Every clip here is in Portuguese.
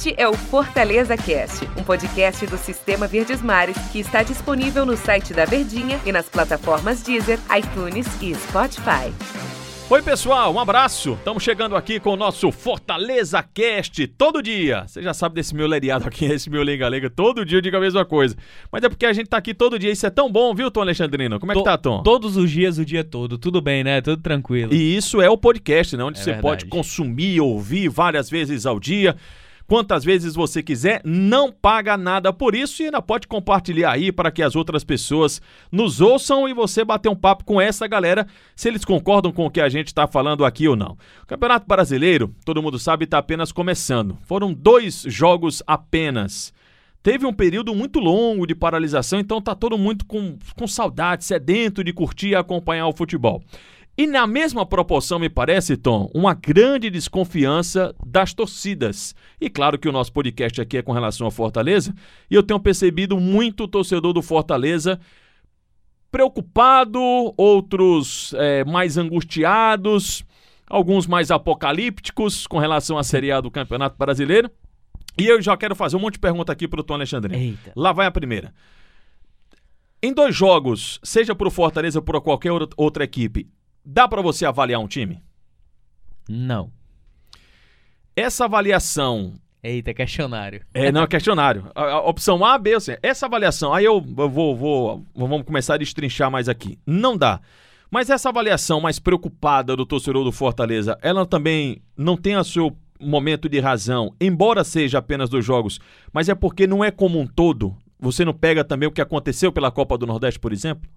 Este é o Fortaleza Cast, um podcast do Sistema Verdes Mares que está disponível no site da Verdinha e nas plataformas Deezer, iTunes e Spotify. Oi, pessoal, um abraço. Estamos chegando aqui com o nosso Fortaleza Cast todo dia. Você já sabe desse meu lereado aqui, esse meu lenga-lenga. Todo dia eu digo a mesma coisa. Mas é porque a gente tá aqui todo dia. Isso é tão bom, viu, Tom Alexandrino? Como é que tá, Tom? Todos os dias, o dia todo. Tudo bem, né? Tudo tranquilo. E isso é o podcast, né? Onde É você verdade. pode consumir, ouvir várias vezes ao dia. Quantas vezes você quiser, não paga nada por isso e ainda pode compartilhar aí para que as outras pessoas nos ouçam e você bater um papo com essa galera, se eles concordam com o que a gente está falando aqui ou não. O Campeonato Brasileiro, todo mundo sabe, está apenas começando. Foram dois jogos apenas. Teve um período muito longo de paralisação, então tá todo mundo com, com saudade, sedento de curtir e acompanhar o futebol. E na mesma proporção, me parece, Tom, uma grande desconfiança das torcidas. E claro que o nosso podcast aqui é com relação ao Fortaleza, e eu tenho percebido muito torcedor do Fortaleza preocupado, outros eh, mais angustiados, alguns mais apocalípticos com relação à Série A do Campeonato Brasileiro. E eu já quero fazer um monte de pergunta aqui pro Tom Alexandre. Eita. Lá vai a primeira. Em dois jogos, seja pro Fortaleza ou por qualquer outra equipe, dá pra você avaliar um time? Não. Essa avaliação Eita, questionário. é não é questionário. A, a opção A, B, ou C. Essa avaliação, aí eu, eu vou, vou, vamos começar a destrinchar mais aqui. Não dá. Mas essa avaliação mais preocupada do torcedor do Fortaleza, ela também não tem o seu momento de razão, embora seja apenas dos jogos, mas é porque não é como um todo. Você não pega também o que aconteceu pela Copa do Nordeste, por exemplo?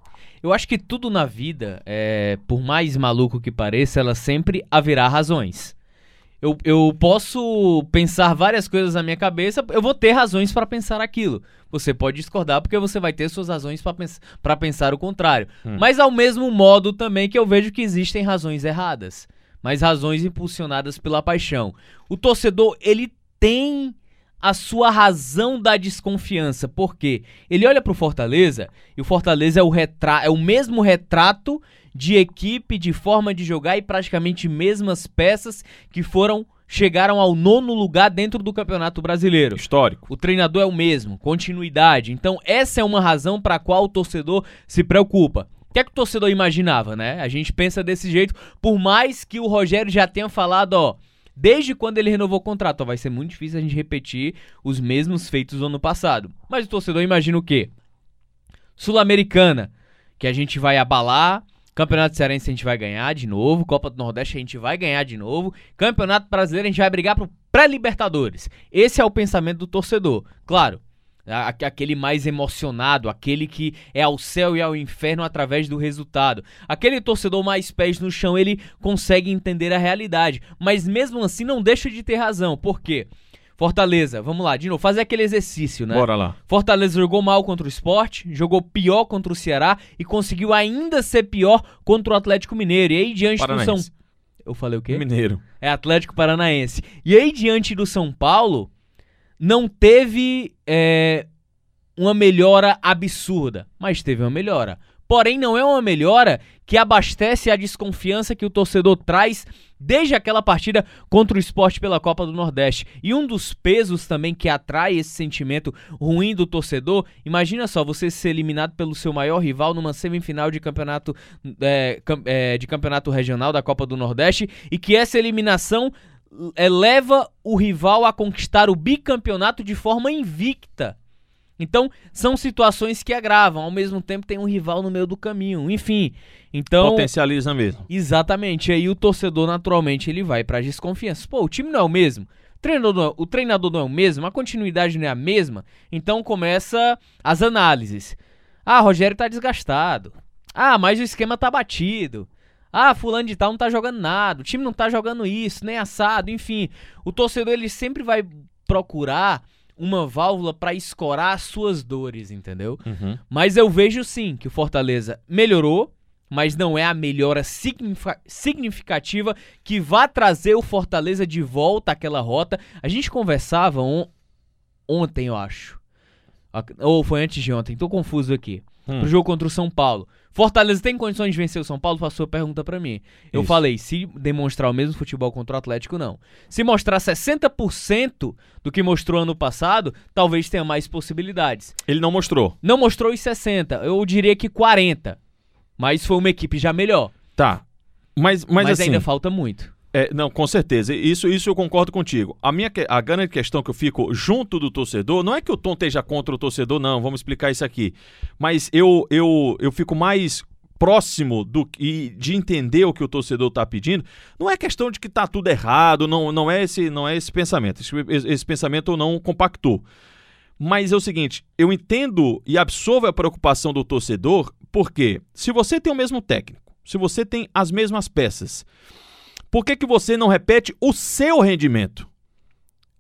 Eu acho que tudo na vida, é, por mais maluco que pareça, ela sempre haverá razões. Eu, eu posso pensar várias coisas na minha cabeça, eu vou ter razões pra pensar aquilo. Você pode discordar porque você vai ter suas razões pra pens pra pensar o contrário. Mas ao mesmo modo também que eu vejo que existem razões erradas, mas razões impulsionadas pela paixão. O torcedor, ele tem a sua razão da desconfiança. Por quê? Ele olha pro Fortaleza e o Fortaleza é o, retra é o mesmo retrato de equipe, de forma de jogar e praticamente mesmas peças que foram chegaram ao nono lugar dentro do Campeonato Brasileiro. Histórico. O treinador é o mesmo, continuidade. Então, essa é uma razão para a qual o torcedor se preocupa. O que é que o torcedor imaginava, né? A gente pensa desse jeito, por mais que o Rogério já tenha falado, ó, desde quando ele renovou o contrato, vai ser muito difícil a gente repetir os mesmos feitos do ano passado. Mas o torcedor imagina o quê? Sul-Americana, que a gente vai abalar, Campeonato Cearense a gente vai ganhar de novo, Copa do Nordeste a gente vai ganhar de novo, Campeonato Brasileiro a gente vai brigar pro pré-Libertadores. Esse é o pensamento do torcedor. Claro, aquele mais emocionado, aquele que é ao céu e ao inferno através do resultado. Aquele torcedor mais pés no chão, ele consegue entender a realidade, mas mesmo assim não deixa de ter razão. Por quê? Fortaleza, vamos lá, de novo, fazer aquele exercício, né? Bora lá. Fortaleza jogou mal contra o Sport, jogou pior contra o Ceará e conseguiu ainda ser pior contra o Atlético Mineiro. E aí diante do São Paranaense. Eu falei o quê? Mineiro. É Atlético Paranaense. E aí diante do São Paulo não teve é, uma melhora absurda, mas teve uma melhora. Porém, não é uma melhora que abastece a desconfiança que o torcedor traz desde aquela partida contra o esporte pela Copa do Nordeste. E um dos pesos também que atrai esse sentimento ruim do torcedor, imagina só, você ser eliminado pelo seu maior rival numa semifinal de campeonato, é, é, de campeonato regional da Copa do Nordeste e que essa eliminação leva o rival a conquistar o bicampeonato de forma invicta. Então, são situações que agravam, ao mesmo tempo tem um rival no meio do caminho, enfim. Então, Potencializa mesmo. exatamente, aí o torcedor naturalmente ele vai para desconfiança. Pô, o time não é o mesmo. O treinador, não- o treinador não é o mesmo, a continuidade não é a mesma. Então começa as análises. Ah, Rogério tá desgastado. Ah, mas o esquema tá batido. Ah, fulano de tal não tá jogando nada, o time não tá jogando isso, nem assado, enfim. O torcedor ele sempre vai procurar uma válvula para escorar as suas dores, entendeu? Uhum. Mas eu vejo sim que o Fortaleza melhorou, mas não é a melhora significa- significativa que vá trazer o Fortaleza de volta àquela rota. A gente conversava on- ontem, eu acho. Ac- Ou foi antes de ontem, tô confuso aqui. Hum. pro jogo contra o São Paulo. Fortaleza tem condições de vencer o São Paulo? Passou a pergunta para mim. Eu Isso. falei, se demonstrar o mesmo futebol contra o Atlético, não. Se mostrar 60% do que mostrou ano passado, talvez tenha mais possibilidades. Ele não mostrou. Não mostrou os 60. Eu diria que 40. Mas foi uma equipe já melhor. Tá. Mas, mas, mas assim, ainda falta muito. É, não, com certeza. Isso, isso eu concordo contigo. A minha a grande questão que eu fico junto do torcedor, não é que o Tom esteja contra o torcedor, não, vamos explicar isso aqui. Mas eu, eu, eu fico mais próximo do e de entender o que o torcedor está pedindo, não é questão de que está tudo errado, não, não é esse não é esse pensamento. Esse, esse pensamento não compactou. Mas é o seguinte, eu entendo e absorvo a preocupação do torcedor, porque se você tem o mesmo técnico, se você tem as mesmas peças, por que, que você não repete o seu rendimento?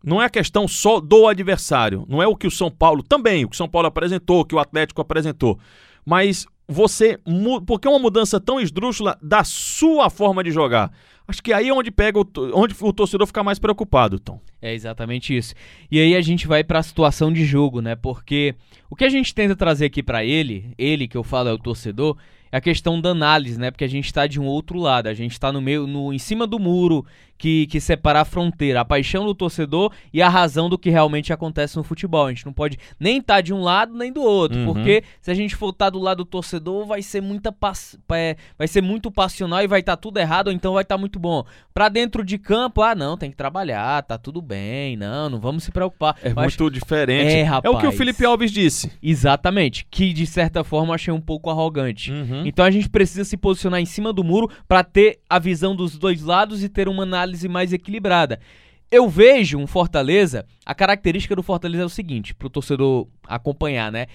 Não é a questão só do adversário, não é o que o São Paulo também, o que o São Paulo apresentou, o que o Atlético apresentou, mas você, porque é uma mudança tão esdrúxula da sua forma de jogar. Acho que aí é onde pega o, onde o torcedor fica mais preocupado, Tom. É exatamente isso. E aí a gente vai para a situação de jogo, né? Porque o que a gente tenta trazer aqui para ele, ele que eu falo é o torcedor, a questão da análise, né? Porque a gente está de um outro lado, a gente está no meio, no, em cima do muro que, que separa a fronteira, a paixão do torcedor e a razão do que realmente acontece no futebol. A gente não pode nem estar tá de um lado nem do outro, uhum. porque se a gente for estar tá do lado do torcedor, vai ser muita é, vai ser muito passional e vai estar tá tudo errado, ou então vai estar tá muito bom. Para dentro de campo, ah, não, tem que trabalhar, tá tudo bem, não, não vamos se preocupar. É muito diferente. É, rapaz, é o que o Felipe Alves disse. Exatamente, que de certa forma eu achei um pouco arrogante. Uhum. Então a gente precisa se posicionar em cima do muro para ter a visão dos dois lados e ter uma análise mais equilibrada. Eu vejo um Fortaleza, a característica do Fortaleza é o seguinte, para o torcedor acompanhar, né?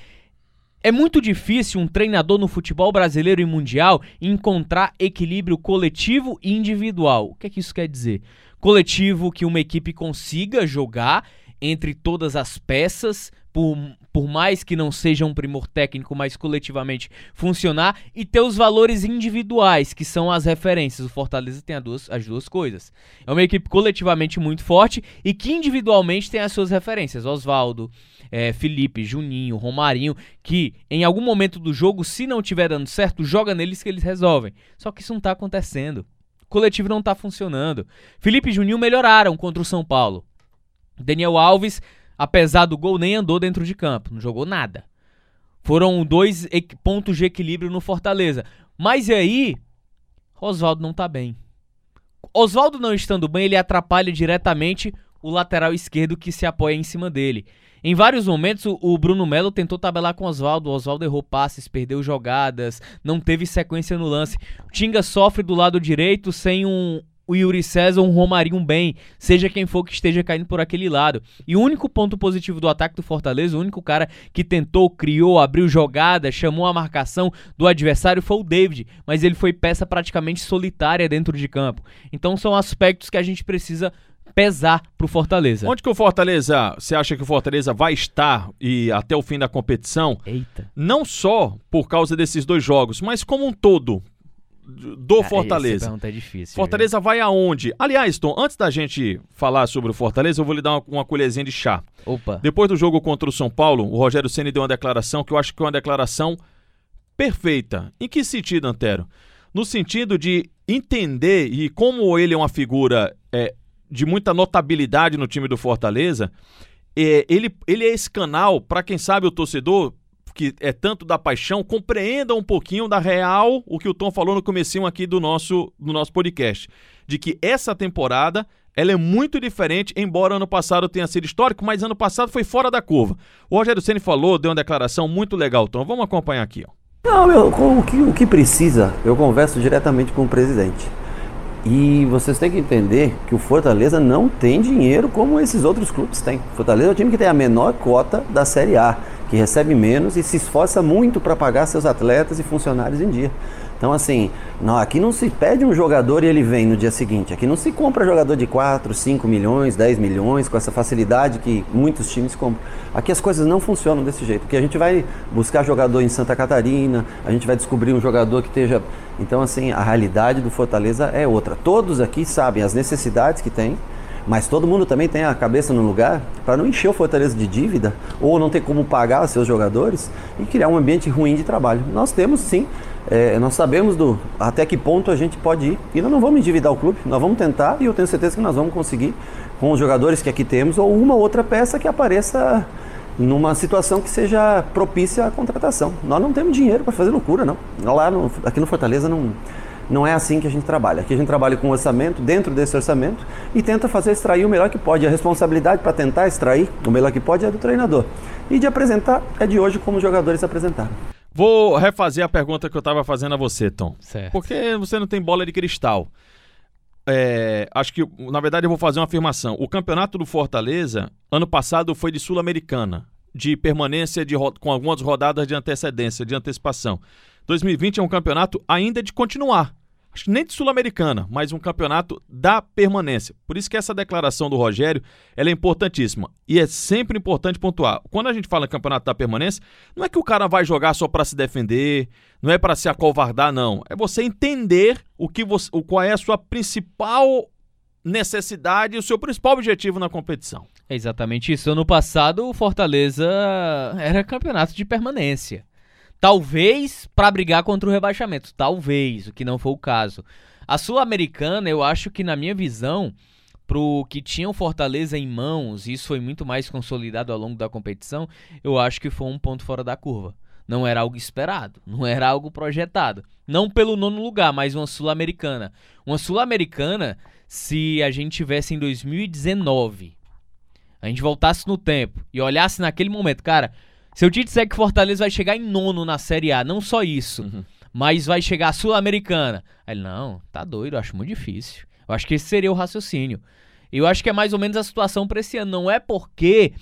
É muito difícil um treinador no futebol brasileiro e mundial encontrar equilíbrio coletivo e individual. O que é que isso quer dizer? Coletivo que uma equipe consiga jogar entre todas as peças, por, por mais que não seja um primor técnico, mas coletivamente funcionar, e ter os valores individuais, que são as referências. O Fortaleza tem duas, as duas coisas. É uma equipe coletivamente muito forte e que individualmente tem as suas referências. Oswaldo, é, Felipe, Juninho, Romarinho, que em algum momento do jogo, se não estiver dando certo, joga neles que eles resolvem. Só que isso não está acontecendo. O coletivo não está funcionando. Felipe e Juninho melhoraram contra o São Paulo. Daniel Alves, apesar do gol, nem andou dentro de campo, não jogou nada. Foram dois pontos de equilíbrio no Fortaleza. Mas e aí, Oswaldo não tá bem. Oswaldo não estando bem, ele atrapalha diretamente o lateral esquerdo que se apoia em cima dele. Em vários momentos, o Bruno Melo tentou tabelar com Oswaldo. Oswaldo errou passes, perdeu jogadas, não teve sequência no lance. O Tinga sofre do lado direito sem um, o Yuri César, um Romarinho bem, seja quem for que esteja caindo por aquele lado. E o único ponto positivo do ataque do Fortaleza, o único cara que tentou, criou, abriu jogada, chamou a marcação do adversário foi o David, mas ele foi peça praticamente solitária dentro de campo. Então são aspectos que a gente precisa pesar pro Fortaleza. Onde que o Fortaleza, você acha que o Fortaleza vai estar e até o fim da competição? Eita. Não só por causa desses dois jogos, mas como um todo, do ah, Fortaleza. É difícil. Fortaleza viu? vai aonde? Aliás, Tom, antes da gente falar sobre o Fortaleza, eu vou lhe dar uma, uma colherzinha de chá. Opa. Depois do jogo contra o São Paulo, o Rogério Ceni deu uma declaração que eu acho que é uma declaração perfeita. Em que sentido, Antero? No sentido de entender e como ele é uma figura é, de muita notabilidade no time do Fortaleza, é, ele, ele é esse canal para quem sabe o torcedor que é tanto da paixão, compreenda um pouquinho da real o que o Tom falou no comecinho aqui do nosso, do nosso podcast. De que essa temporada ela é muito diferente, embora ano passado tenha sido histórico, mas ano passado foi fora da curva. O Rogério Ceni falou, deu uma declaração muito legal, Tom. Vamos acompanhar aqui. Ó. Não, eu, o, que, o que precisa, eu converso diretamente com o presidente. E vocês têm que entender que o Fortaleza não tem dinheiro como esses outros clubes têm. Fortaleza é o time que tem a menor cota da Série A que recebe menos e se esforça muito para pagar seus atletas e funcionários em dia. Então, assim, não, aqui não se pede um jogador e ele vem no dia seguinte. Aqui não se compra jogador de 4, 5 milhões, 10 milhões, com essa facilidade que muitos times compram. Aqui as coisas não funcionam desse jeito, porque a gente vai buscar jogador em Santa Catarina, a gente vai descobrir um jogador que esteja. Então, assim, a realidade do Fortaleza é outra. Todos aqui sabem as necessidades que tem, Mas todo mundo também tem a cabeça no lugar para não encher o Fortaleza de dívida ou não ter como pagar seus jogadores e criar um ambiente ruim de trabalho. Nós temos sim, é, nós sabemos do até que ponto a gente pode ir e nós não vamos endividar o clube, nós vamos tentar e eu tenho certeza que nós vamos conseguir com os jogadores que aqui temos ou uma outra peça que apareça numa situação que seja propícia à contratação. Nós não temos dinheiro para fazer loucura, não. Lá no, aqui no Fortaleza não não é assim que a gente trabalha. Aqui a gente trabalha com orçamento, dentro desse orçamento, e tenta fazer extrair o melhor que pode. A responsabilidade para tentar extrair o melhor que pode é do treinador. E de apresentar é de hoje como os jogadores apresentaram. Vou refazer a pergunta que eu estava fazendo a você, Tom. Certo. Porque você não tem bola de cristal. É, acho que, na verdade, eu vou fazer uma afirmação. O campeonato do Fortaleza, ano passado, foi de Sul-Americana, de permanência de, com algumas rodadas de antecedência, de antecipação. 2020 é um campeonato ainda de continuar nem de Sul-Americana, mas um campeonato da permanência. Por isso que essa declaração do Rogério é importantíssima. E é sempre importante pontuar. Quando a gente fala em campeonato da permanência, não é que o cara vai jogar só para se defender, não é para se acovardar, não. É você entender o que você, o, qual é a sua principal necessidade e o seu principal objetivo na competição. É exatamente isso. Ano passado, o Fortaleza era campeonato de permanência. Talvez para brigar contra o rebaixamento. Talvez, o que não foi o caso. A Sul-Americana, eu acho que, na minha visão, pro que tinha o Fortaleza em mãos, e isso foi muito mais consolidado ao longo da competição, eu acho que foi um ponto fora da curva. Não era algo esperado, não era algo projetado. Não pelo nono lugar, mas uma Sul-Americana. Uma Sul-Americana, se a gente tivesse em 2019, a gente voltasse no tempo e olhasse naquele momento, cara, se eu te disser que Fortaleza vai chegar em nono na Série A, não só isso, uhum. mas vai chegar a Sul-Americana. Aí ele, não, tá doido, eu acho muito difícil. Eu acho que esse seria o raciocínio. Eu acho que é mais ou menos a situação para esse ano. Não é porque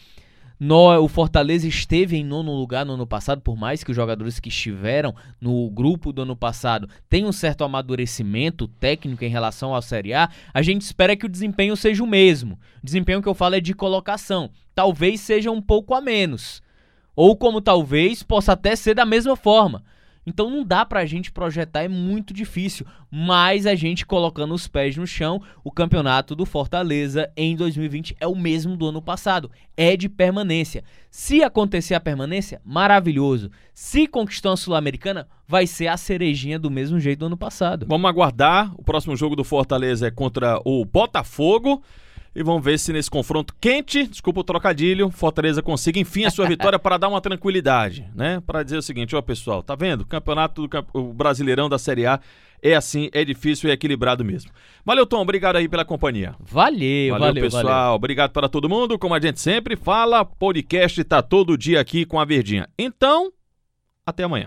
no, o Fortaleza esteve em nono lugar no ano passado, por mais que os jogadores que estiveram no grupo do ano passado tenham um certo amadurecimento técnico em relação à Série A, a gente espera que o desempenho seja o mesmo. O desempenho que eu falo é de colocação. Talvez seja um pouco a menos. Ou como talvez possa até ser da mesma forma. Então não dá pra gente projetar, é muito difícil. Mas a gente colocando os pés no chão, o campeonato do Fortaleza em 2020 é o mesmo do ano passado. É de permanência. Se acontecer a permanência, maravilhoso. Se conquistar a Sul-Americana, vai ser a cerejinha do mesmo jeito do ano passado. Vamos aguardar. O próximo jogo do Fortaleza é contra o Botafogo. E vamos ver se nesse confronto quente, desculpa o trocadilho, Fortaleza consiga enfim a sua vitória para dar uma tranquilidade, né? Para dizer o seguinte, ó pessoal, tá vendo? O campeonato do o Brasileirão da Série A é assim, é difícil e é equilibrado mesmo. Valeu, Tom, obrigado aí pela companhia. Valeu, valeu, valeu pessoal. Valeu. Obrigado para todo mundo. Como a gente sempre fala, podcast tá todo dia aqui com a Verdinha. Então, até amanhã.